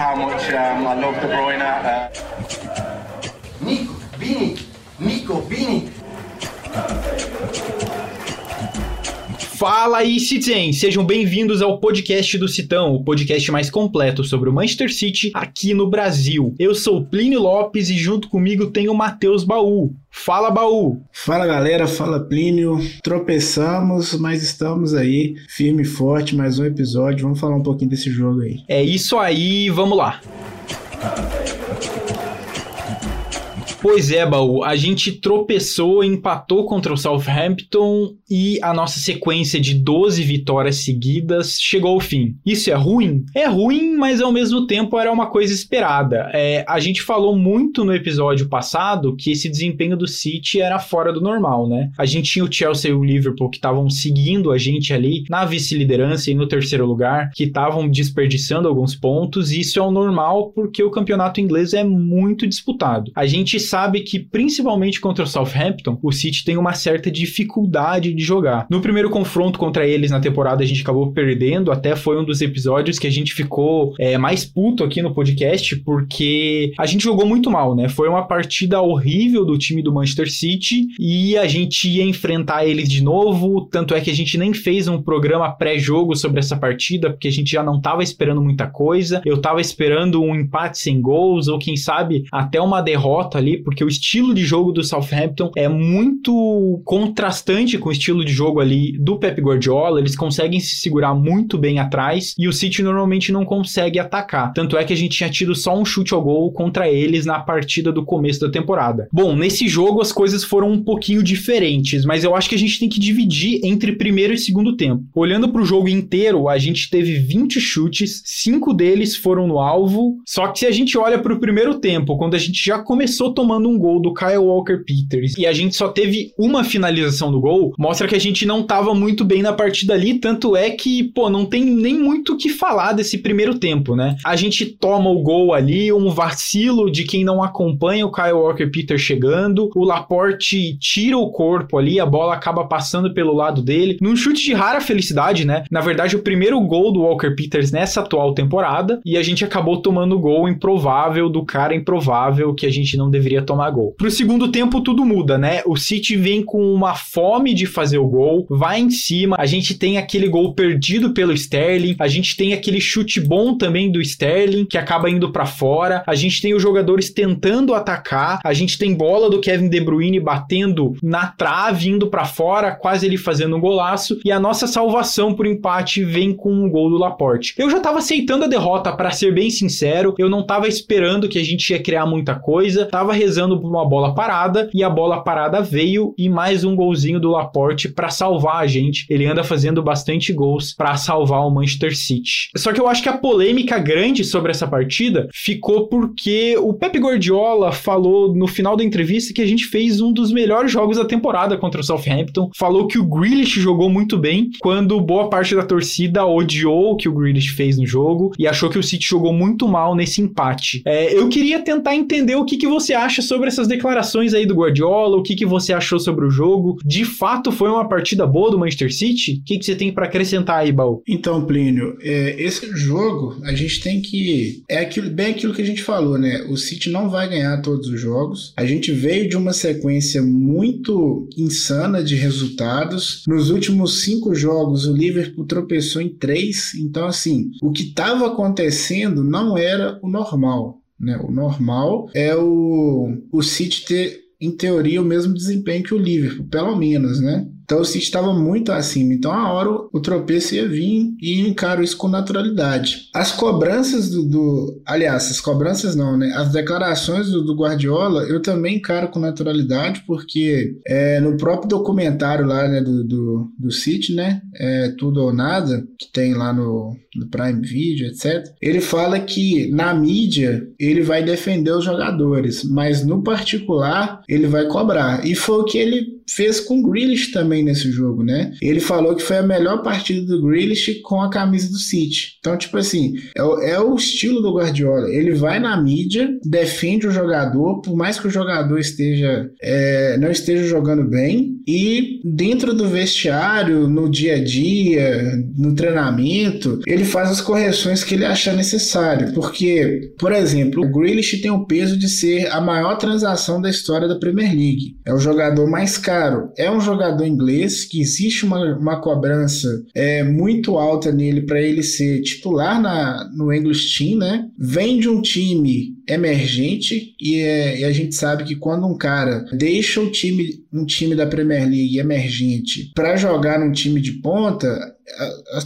how much um, I love De Bruyne. Uh... Fala aí, Citizens! Sejam bem-vindos ao podcast do Citão, o podcast mais completo sobre o Manchester City aqui no Brasil. Eu sou Plínio Lopes e junto comigo tem o Matheus Baú. Fala, Baú! Fala, galera. Fala, Plínio. Tropeçamos, mas estamos aí, firme e forte, mais um episódio. Vamos falar um pouquinho desse jogo aí. É isso aí, vamos lá! Pois é, Baú, a gente tropeçou, empatou contra o Southampton e a nossa sequência de 12 vitórias seguidas chegou ao fim. Isso é ruim? É ruim, mas ao mesmo tempo era uma coisa esperada. É, a gente falou muito no episódio passado que esse desempenho do City era fora do normal, né? A gente tinha o Chelsea e o Liverpool que estavam seguindo a gente ali na vice-liderança e no terceiro lugar, que estavam desperdiçando alguns pontos, e isso é o normal porque o campeonato inglês é muito disputado. A gente sabe que, principalmente contra o Southampton, o City tem uma certa dificuldade de jogar. No primeiro confronto contra eles na temporada, a gente acabou perdendo, até foi um dos episódios que a gente ficou é, mais puto aqui no podcast, porque a gente jogou muito mal, né? Foi uma partida horrível do time do Manchester City e a gente ia enfrentar eles de novo, tanto é que a gente nem fez um programa pré-jogo sobre essa partida, porque a gente já não estava esperando muita coisa. Eu estava esperando um empate sem gols, ou quem sabe até uma derrota ali, porque o estilo de jogo do Southampton é muito contrastante com o estilo de jogo ali do Pep Guardiola. Eles conseguem se segurar muito bem atrás e o City normalmente não consegue atacar. Tanto é que a gente tinha tido só um chute ao gol contra eles na partida do começo da temporada. Bom, nesse jogo as coisas foram um pouquinho diferentes, mas eu acho que a gente tem que dividir entre primeiro e segundo tempo. Olhando para o jogo inteiro, a gente teve 20 chutes, cinco deles foram no alvo. Só que se a gente olha para o primeiro tempo, quando a gente já começou tomando um gol do Kyle Walker Peters e a gente só teve uma finalização do gol, mostra que a gente não estava muito bem na partida ali, tanto é que, pô, não tem nem muito o que falar desse primeiro tempo, né? A gente toma o gol ali, um vacilo de quem não acompanha o Kyle Walker Peters chegando, o Laporte tira o corpo ali, a bola acaba passando pelo lado dele, num chute de rara felicidade, né? Na verdade, o primeiro gol do Walker Peters nessa atual temporada, e a gente acabou tomando o gol improvável do cara improvável que a gente não deveria tomar gol. Pro segundo tempo tudo muda, né? O City vem com uma fome de fazer o gol, vai em cima, a gente tem aquele gol perdido pelo Sterling, a gente tem aquele chute bom também do Sterling que acaba indo para fora, a gente tem os jogadores tentando atacar, a gente tem bola do Kevin De Bruyne batendo na trave, indo para fora, quase ele fazendo um golaço, e a nossa salvação por empate vem com um gol do Laporte. Eu já tava aceitando a derrota, para ser bem sincero, eu não tava esperando que a gente ia criar muita coisa, tava rezando por uma bola parada e a bola parada veio e mais um golzinho do Laporte para salvar a gente. Ele anda fazendo bastante gols para salvar o Manchester City. Só que eu acho que a polêmica grande sobre essa partida ficou porque o Pep Guardiola falou no final da entrevista que a gente fez um dos melhores jogos da temporada contra o Southampton. Falou que o Grealish jogou muito bem, quando boa parte da torcida odiou o que o Grealish fez no jogo e achou que o City jogou muito mal nesse empate. É, eu queria tentar entender o que, que você acha sobre essas declarações aí do Guardiola, o que, que você achou sobre o jogo. De fato, foi uma partida boa do Manchester City? O que, que você tem para acrescentar aí, Baú? Então, Plínio, é, esse jogo a gente tem que. É aquilo, bem aquilo que a gente falou, né? O City não vai ganhar todos os jogos. A gente veio de uma sequência muito insana de resultados. Nos últimos cinco jogos, o Liverpool tropeçou em três. Então, assim, o que estava acontecendo não era o normal. Né? O normal é o, o City ter, em teoria, o mesmo desempenho que o Liverpool, pelo menos, né? Então o City estava muito acima. Então a hora o tropeço ia vir e encaro isso com naturalidade. As cobranças do, do, Aliás, as cobranças não, né? As declarações do, do Guardiola eu também encaro com naturalidade, porque é, no próprio documentário lá né, do, do, do City, né? É, Tudo ou Nada, que tem lá no, no Prime Video, etc. Ele fala que na mídia ele vai defender os jogadores, mas no particular ele vai cobrar. E foi o que ele fez com o Grealish também nesse jogo, né? Ele falou que foi a melhor partida do Grealish com a camisa do City. Então, tipo assim, é, é o estilo do Guardiola. Ele vai na mídia, defende o jogador, por mais que o jogador esteja é, não esteja jogando bem, e dentro do vestiário, no dia a dia, no treinamento, ele faz as correções que ele achar necessário. Porque, por exemplo, o Grealish tem o peso de ser a maior transação da história da Premier League. É o jogador mais caro. É um jogador inglês que existe uma, uma cobrança é, muito alta nele para ele ser titular na, no English Team, né? Vem de um time emergente e, é, e, a gente sabe que quando um cara deixa o time, um time da Premier League emergente para jogar num time de ponta,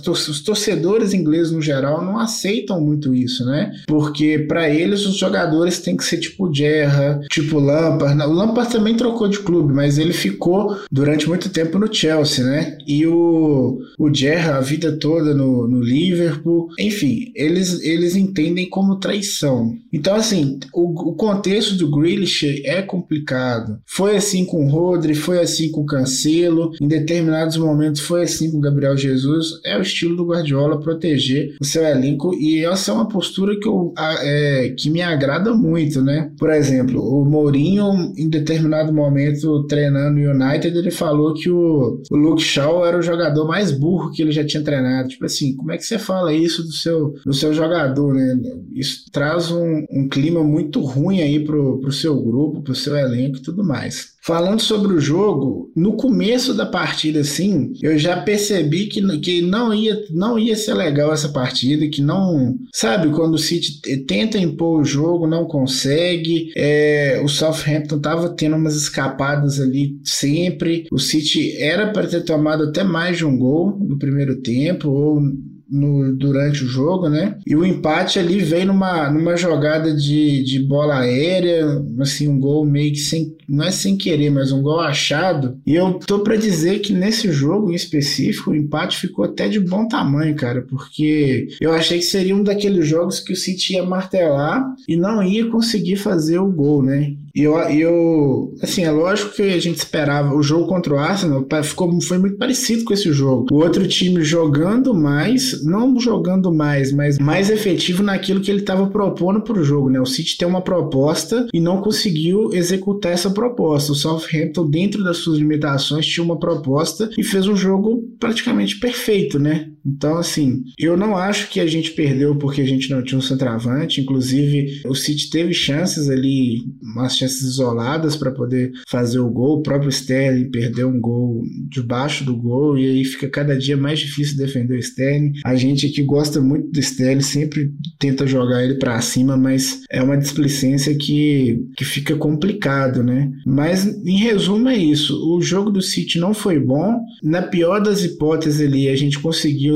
os torcedores ingleses no geral não aceitam muito isso, né? Porque para eles os jogadores têm que ser tipo Gerra, tipo Lampard. O Lampard também trocou de clube, mas ele ficou durante muito tempo no Chelsea, né? E o, o Gerra a vida toda no, no Liverpool. Enfim, eles, eles entendem como traição. Então, assim, o, o contexto do Grealish é complicado. Foi assim com o Rodri, foi assim com o Cancelo, em determinados momentos foi assim com o Gabriel Jesus É o estilo do Guardiola proteger o seu elenco e essa é uma postura que, eu, é, que me agrada muito, né? Por exemplo, o Mourinho, em determinado momento, treinando o United, ele falou que o, o Luke Shaw era o jogador mais burro que ele já tinha treinado. Tipo assim, como é que você fala isso do seu, do seu jogador, né? Isso traz um, um clima muito ruim aí pro, pro seu grupo, pro seu elenco e tudo mais. Falando sobre o jogo, no começo da partida, assim, eu já percebi que, que não, ia, não ia ser legal essa partida, que não. Sabe, quando o City tenta impor o jogo, não consegue. É, o Southampton tava tendo umas escapadas ali sempre. O City era para ter tomado até mais de um gol no primeiro tempo, ou no, durante o jogo, né? E o empate ali veio numa, numa jogada de, de bola aérea, assim, um gol meio que sem, não é sem querer, mas um gol achado. E eu tô para dizer que nesse jogo em específico, o empate ficou até de bom tamanho, cara, porque eu achei que seria um daqueles jogos que o City ia martelar e não ia conseguir fazer o gol, né? E eu, eu, assim, é lógico que a gente esperava. O jogo contra o Arsenal ficou, foi muito parecido com esse jogo. O outro time jogando mais, não jogando mais, mas mais efetivo naquilo que ele estava propondo para o jogo, né? O City tem uma proposta e não conseguiu executar essa proposta. O Southampton, dentro das suas limitações, tinha uma proposta e fez um jogo praticamente perfeito, né? Então, assim, eu não acho que a gente perdeu porque a gente não tinha um centroavante. Inclusive, o City teve chances ali, umas chances isoladas para poder fazer o gol. O próprio Sterling perdeu um gol debaixo do gol e aí fica cada dia mais difícil defender o Sterling. A gente que gosta muito do Sterling sempre tenta jogar ele para cima, mas é uma displicência que, que fica complicado, né? Mas em resumo é isso. O jogo do City não foi bom. Na pior das hipóteses ali, a gente conseguiu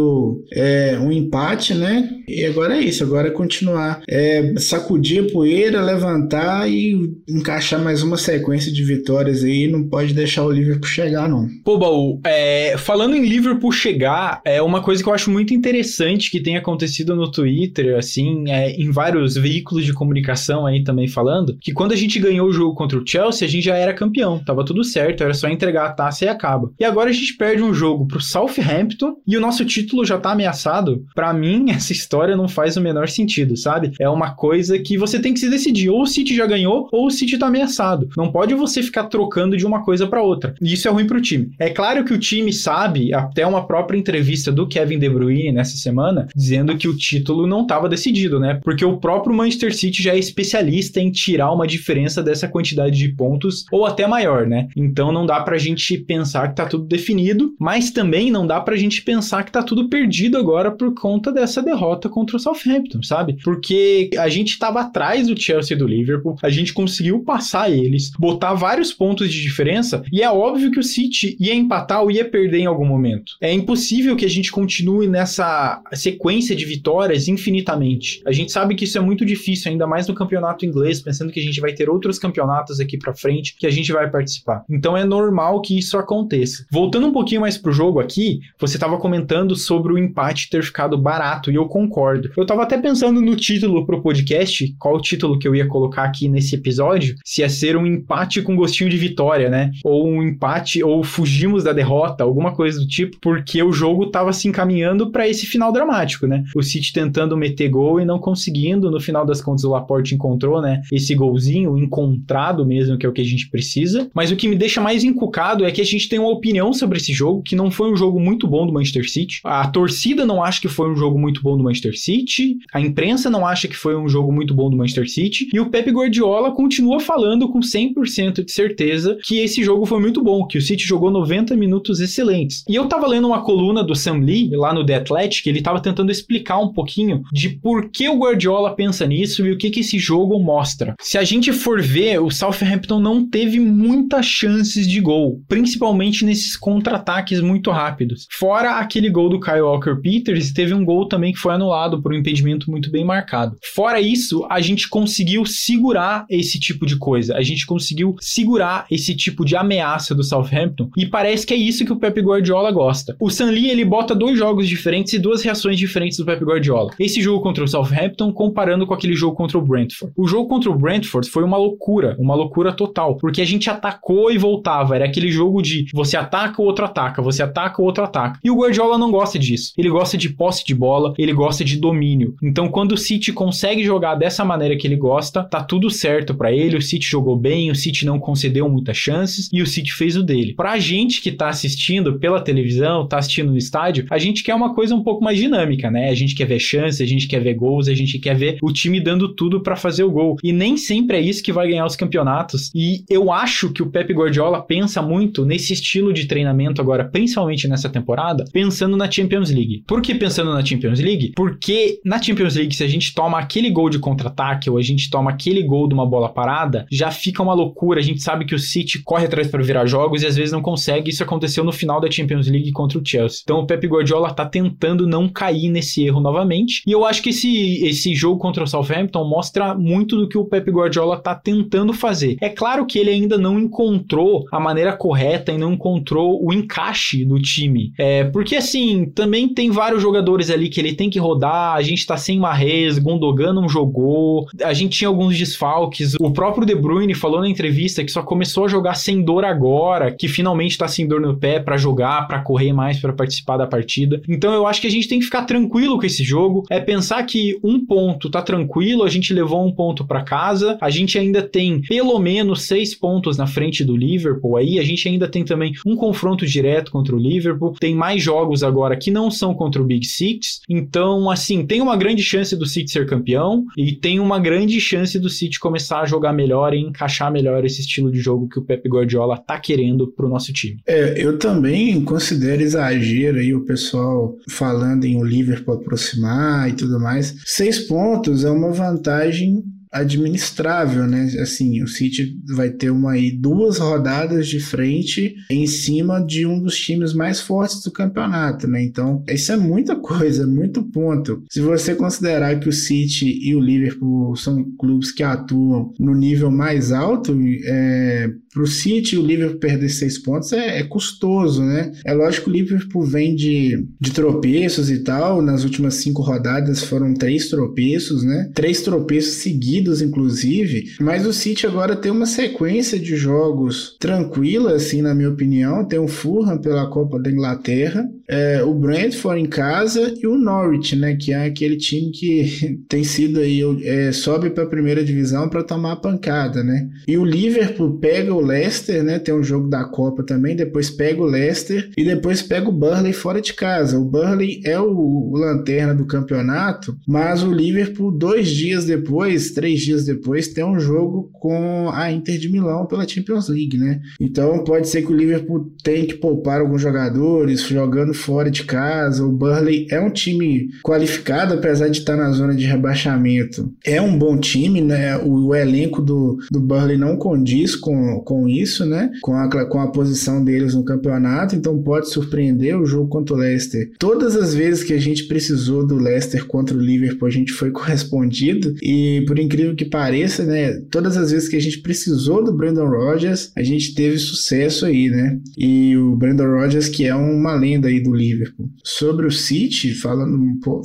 é, um empate, né? E agora é isso. Agora é continuar, é, sacudir a poeira, levantar e encaixar mais uma sequência de vitórias aí, não pode deixar o Liverpool chegar, não. Pô, Baú, é, falando em Liverpool chegar, é uma coisa que eu acho muito interessante que tem acontecido no Twitter, assim, é, em vários veículos de comunicação aí também falando, que quando a gente ganhou o jogo contra o Chelsea, a gente já era campeão, tava tudo certo, era só entregar a taça e acaba. E agora a gente perde um jogo pro Southampton e o nosso título já tá ameaçado. Para mim, essa história não faz o menor sentido, sabe? É uma coisa que você tem que se decidir, ou o City já ganhou, ou o City tá ameaçado. Não pode você ficar trocando de uma coisa para outra. E isso é ruim pro time. É claro que o time sabe, até uma própria entrevista do Kevin De Bruyne nessa semana, dizendo que o título não estava decidido, né? Porque o próprio Manchester City já é especialista em tirar uma diferença dessa quantidade de pontos ou até maior, né? Então não dá pra gente pensar que tá tudo definido, mas também não dá pra gente pensar que tá tudo perdido agora por conta dessa derrota contra o Southampton, sabe? Porque a gente tava atrás do Chelsea e do Liverpool, a gente conseguiu passar eles, botar vários pontos de diferença, e é óbvio que o City ia empatar ou ia perder em algum momento. É impossível que a gente continue nessa sequência de vitórias infinitamente. A gente sabe que isso é muito difícil, ainda mais no campeonato inglês, pensando que a gente vai ter outros campeonatos aqui para frente que a gente vai participar. Então é normal que isso aconteça. Voltando um pouquinho mais pro jogo aqui, você estava comentando sobre o empate ter ficado barato, e eu concordo concordo. Eu tava até pensando no título pro podcast, qual o título que eu ia colocar aqui nesse episódio, se ia ser um empate com gostinho de vitória, né? Ou um empate, ou fugimos da derrota, alguma coisa do tipo, porque o jogo tava se encaminhando para esse final dramático, né? O City tentando meter gol e não conseguindo, no final das contas o Laporte encontrou, né? Esse golzinho encontrado mesmo, que é o que a gente precisa. Mas o que me deixa mais encucado é que a gente tem uma opinião sobre esse jogo, que não foi um jogo muito bom do Manchester City. A torcida não acha que foi um jogo muito bom do Manchester City, a imprensa não acha que foi um jogo muito bom do Manchester City, e o Pep Guardiola continua falando com 100% de certeza que esse jogo foi muito bom, que o City jogou 90 minutos excelentes. E eu tava lendo uma coluna do Sam Lee, lá no The Athletic, ele tava tentando explicar um pouquinho de por que o Guardiola pensa nisso e o que que esse jogo mostra. Se a gente for ver, o Southampton não teve muitas chances de gol, principalmente nesses contra-ataques muito rápidos. Fora aquele gol do Kyle Walker-Peters, teve um gol também que foi anulado por um impedimento muito bem marcado. Fora isso, a gente conseguiu segurar esse tipo de coisa. A gente conseguiu segurar esse tipo de ameaça do Southampton e parece que é isso que o Pep Guardiola gosta. O Sanli ele bota dois jogos diferentes e duas reações diferentes do Pep Guardiola. Esse jogo contra o Southampton comparando com aquele jogo contra o Brentford. O jogo contra o Brentford foi uma loucura, uma loucura total, porque a gente atacou e voltava. Era aquele jogo de você ataca, o outro ataca, você ataca, o outro ataca. E o Guardiola não gosta disso. Ele gosta de posse de bola, ele gosta de domínio. Então, quando o City consegue jogar dessa maneira que ele gosta, tá tudo certo para ele. O City jogou bem, o City não concedeu muitas chances e o City fez o dele. Pra gente que tá assistindo pela televisão, tá assistindo no estádio, a gente quer uma coisa um pouco mais dinâmica, né? A gente quer ver chances, a gente quer ver gols, a gente quer ver o time dando tudo para fazer o gol. E nem sempre é isso que vai ganhar os campeonatos. E eu acho que o Pep Guardiola pensa muito nesse estilo de treinamento agora, principalmente nessa temporada, pensando na Champions League. Por que pensando na Champions League? Porque na Champions League, se a gente toma aquele gol de contra-ataque ou a gente toma aquele gol de uma bola parada, já fica uma loucura. A gente sabe que o City corre atrás para virar jogos e às vezes não consegue. Isso aconteceu no final da Champions League contra o Chelsea. Então o Pep Guardiola tá tentando não cair nesse erro novamente. E eu acho que esse, esse jogo contra o Southampton mostra muito do que o Pep Guardiola tá tentando fazer. É claro que ele ainda não encontrou a maneira correta e não encontrou o encaixe do time. É, porque assim, também tem vários jogadores ali que ele tem que rodar. A gente tá sem Marrez, Gundogan não jogou. A gente tinha alguns desfalques. O próprio De Bruyne falou na entrevista que só começou a jogar sem dor agora, que finalmente tá sem dor no pé para jogar, para correr mais, para participar da partida. Então eu acho que a gente tem que ficar tranquilo com esse jogo. É pensar que um ponto tá tranquilo, a gente levou um ponto para casa, a gente ainda tem pelo menos seis pontos na frente do Liverpool aí, a gente ainda tem também um confronto direto contra o Liverpool, tem mais jogos agora que não são contra o Big Six, então assim, tem uma grande chance do City ser campeão e tem uma grande chance do City começar a jogar melhor e encaixar melhor esse estilo de jogo que o Pep Guardiola tá querendo pro nosso time. É, eu também considero exagero aí o pessoal falando em o Liverpool aproximar e tudo mais. Seis pontos é uma vantagem administrável, né? Assim, o City vai ter uma aí duas rodadas de frente em cima de um dos times mais fortes do campeonato, né? Então, isso é muita coisa, muito ponto. Se você considerar que o City e o Liverpool são clubes que atuam no nível mais alto, é, para o City o Liverpool perder seis pontos é, é, custoso, né? É lógico que o Liverpool vem de, de tropeços e tal. Nas últimas cinco rodadas foram três tropeços, né? Três tropeços seguidos, inclusive. Mas o City agora tem uma sequência de jogos tranquila, assim, na minha opinião. Tem o Fulham pela Copa da Inglaterra, é, o Brentford em casa e o Norwich, né? Que é aquele time que tem sido aí, é, sobe para a primeira divisão para tomar a pancada, né? E o Liverpool pega o Leicester, né? Tem um jogo da Copa também. Depois pega o Leicester e depois pega o Burnley fora de casa. O Burnley é o, o lanterna do campeonato, mas o Liverpool, dois dias depois, três dias depois, tem um jogo com a Inter de Milão pela Champions League, né? Então pode ser que o Liverpool tenha que poupar alguns jogadores jogando fora de casa. O Burnley é um time qualificado, apesar de estar na zona de rebaixamento. É um bom time, né? O, o elenco do, do Burnley não condiz com, com isso, né? Com a, com a posição deles no campeonato, então pode surpreender o jogo contra o Leicester. Todas as vezes que a gente precisou do Leicester contra o Liverpool, a gente foi correspondido e por incrível incrível que pareça, né? Todas as vezes que a gente precisou do Brandon Rodgers, a gente teve sucesso aí, né? E o Brandon Rodgers, que é uma lenda aí do Liverpool. Sobre o City, falando,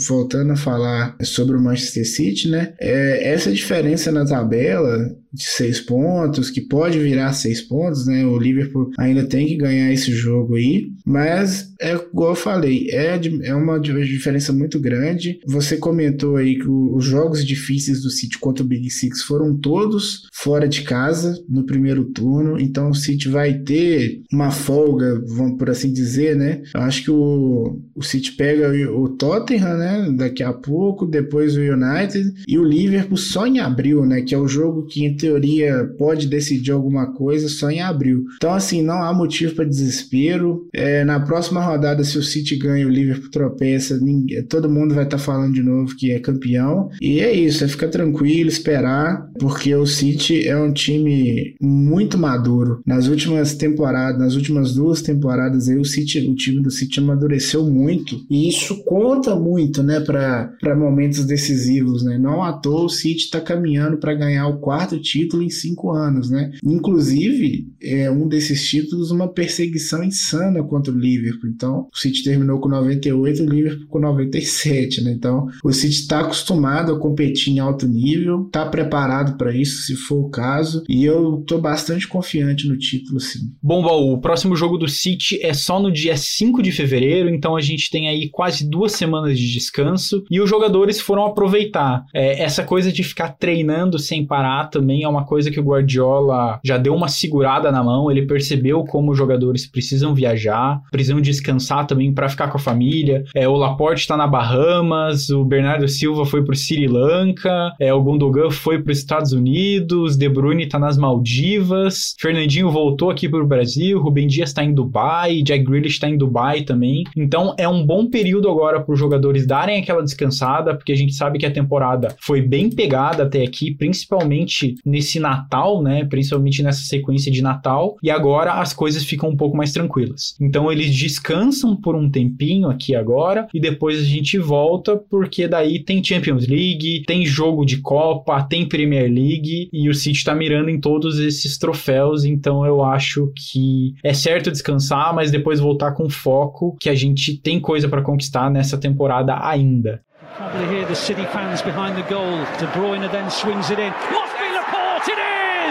voltando a falar sobre o Manchester City, né? É, essa diferença na tabela de seis pontos, que pode virar seis pontos, né? O Liverpool ainda tem que ganhar esse jogo aí, mas é igual eu falei, é, é uma diferença muito grande. Você comentou aí que os jogos difíceis do City contra o Big Six foram todos fora de casa no primeiro turno, então o City vai ter uma folga, vamos por assim dizer, né? Eu acho que o, o City pega o, o Tottenham, né? Daqui a pouco, depois o United e o Liverpool só em abril, né? Que é o jogo que teoria, pode decidir alguma coisa só em abril. Então, assim, não há motivo para desespero. É, na próxima rodada, se o City ganha, o Liverpool tropeça, ninguém, todo mundo vai estar tá falando de novo que é campeão. E é isso, é ficar tranquilo, esperar, porque o City é um time muito maduro. Nas últimas temporadas, nas últimas duas temporadas, aí, o, City, o time do City amadureceu muito. E isso conta muito, né, para momentos decisivos, né? Não à toa o City está caminhando para ganhar o quarto título em cinco anos, né? Inclusive, é um desses títulos uma perseguição insana contra o Liverpool. Então, o City terminou com 98, o Liverpool com 97, né? Então, o City está acostumado a competir em alto nível, está preparado para isso, se for o caso, e eu estou bastante confiante no título, sim. Bom, Baú, o próximo jogo do City é só no dia 5 de fevereiro, então a gente tem aí quase duas semanas de descanso e os jogadores foram aproveitar. É, essa coisa de ficar treinando sem parar também é uma coisa que o Guardiola já deu uma segurada na mão, ele percebeu como os jogadores precisam viajar, precisam descansar também para ficar com a família. É, o Laporte está na Bahamas, o Bernardo Silva foi para o Sri Lanka, é, o Gundogan foi para os Estados Unidos, De Bruyne está nas Maldivas, Fernandinho voltou aqui para o Brasil, Rubem Dias está em Dubai, Jack Grealish está em Dubai também. Então é um bom período agora para os jogadores darem aquela descansada, porque a gente sabe que a temporada foi bem pegada até aqui, principalmente nesse Natal, né? Principalmente nessa sequência de Natal, e agora as coisas ficam um pouco mais tranquilas. Então eles descansam por um tempinho aqui agora e depois a gente volta, porque daí tem Champions League, tem jogo de Copa, tem Premier League e o City tá mirando em todos esses troféus, então eu acho que é certo descansar, mas depois voltar com foco, que a gente tem coisa para conquistar nessa temporada ainda. Probably hear the City fans behind the goal. De Bruyne then swings it in.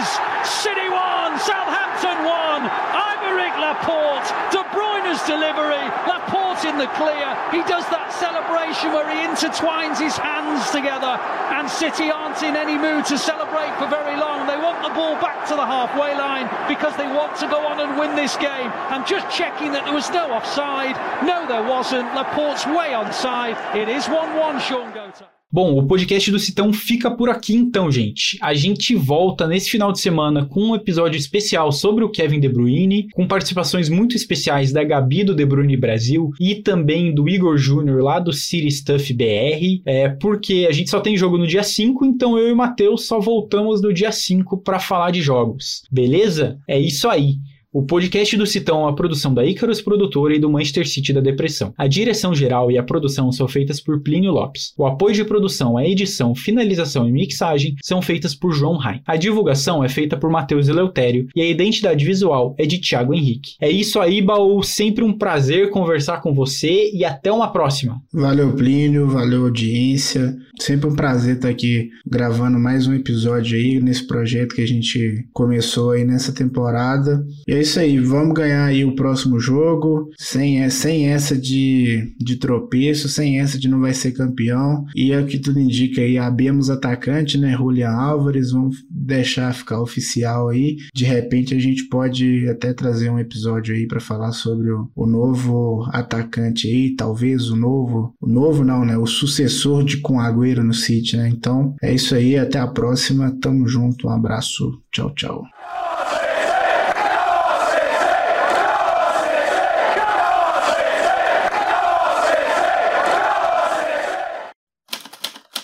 Is City 1, Southampton 1. Ivoric Laporte, De Bruyne's delivery. Laporte in the clear. He does that celebration where he intertwines his hands together. And City aren't in any mood to celebrate for very long. They want the ball back to the halfway line because they want to go on and win this game. I'm just checking that there was no offside. No, there wasn't. Laporte's way onside. It is 1 1, Sean Gota. Bom, o podcast do Citão fica por aqui então, gente. A gente volta nesse final de semana com um episódio especial sobre o Kevin De Bruyne, com participações muito especiais da Gabi do De Bruyne Brasil e também do Igor Júnior lá do City Stuff BR, é, porque a gente só tem jogo no dia 5, então eu e o Matheus só voltamos no dia 5 para falar de jogos. Beleza? É isso aí. O podcast do Citão é uma produção da Icarus Produtora e do Manchester City da Depressão. A direção geral e a produção são feitas por Plínio Lopes. O apoio de produção, a edição, finalização e mixagem são feitas por João Rai. A divulgação é feita por Matheus Eleutério e a identidade visual é de Thiago Henrique. É isso aí, Baú. Sempre um prazer conversar com você e até uma próxima. Valeu, Plínio. Valeu, audiência. Sempre um prazer estar aqui gravando mais um episódio aí nesse projeto que a gente começou aí nessa temporada. E é isso aí, vamos ganhar aí o próximo jogo, sem, sem essa de, de tropeço, sem essa de não vai ser campeão. E é o que tudo indica aí, abemos atacante, né? Julian Álvares, vamos deixar ficar oficial aí. De repente a gente pode até trazer um episódio aí para falar sobre o, o novo atacante aí, talvez o novo, o novo não, né? O sucessor de Com Agüero no City, né? Então é isso aí, até a próxima, tamo junto, um abraço, tchau, tchau.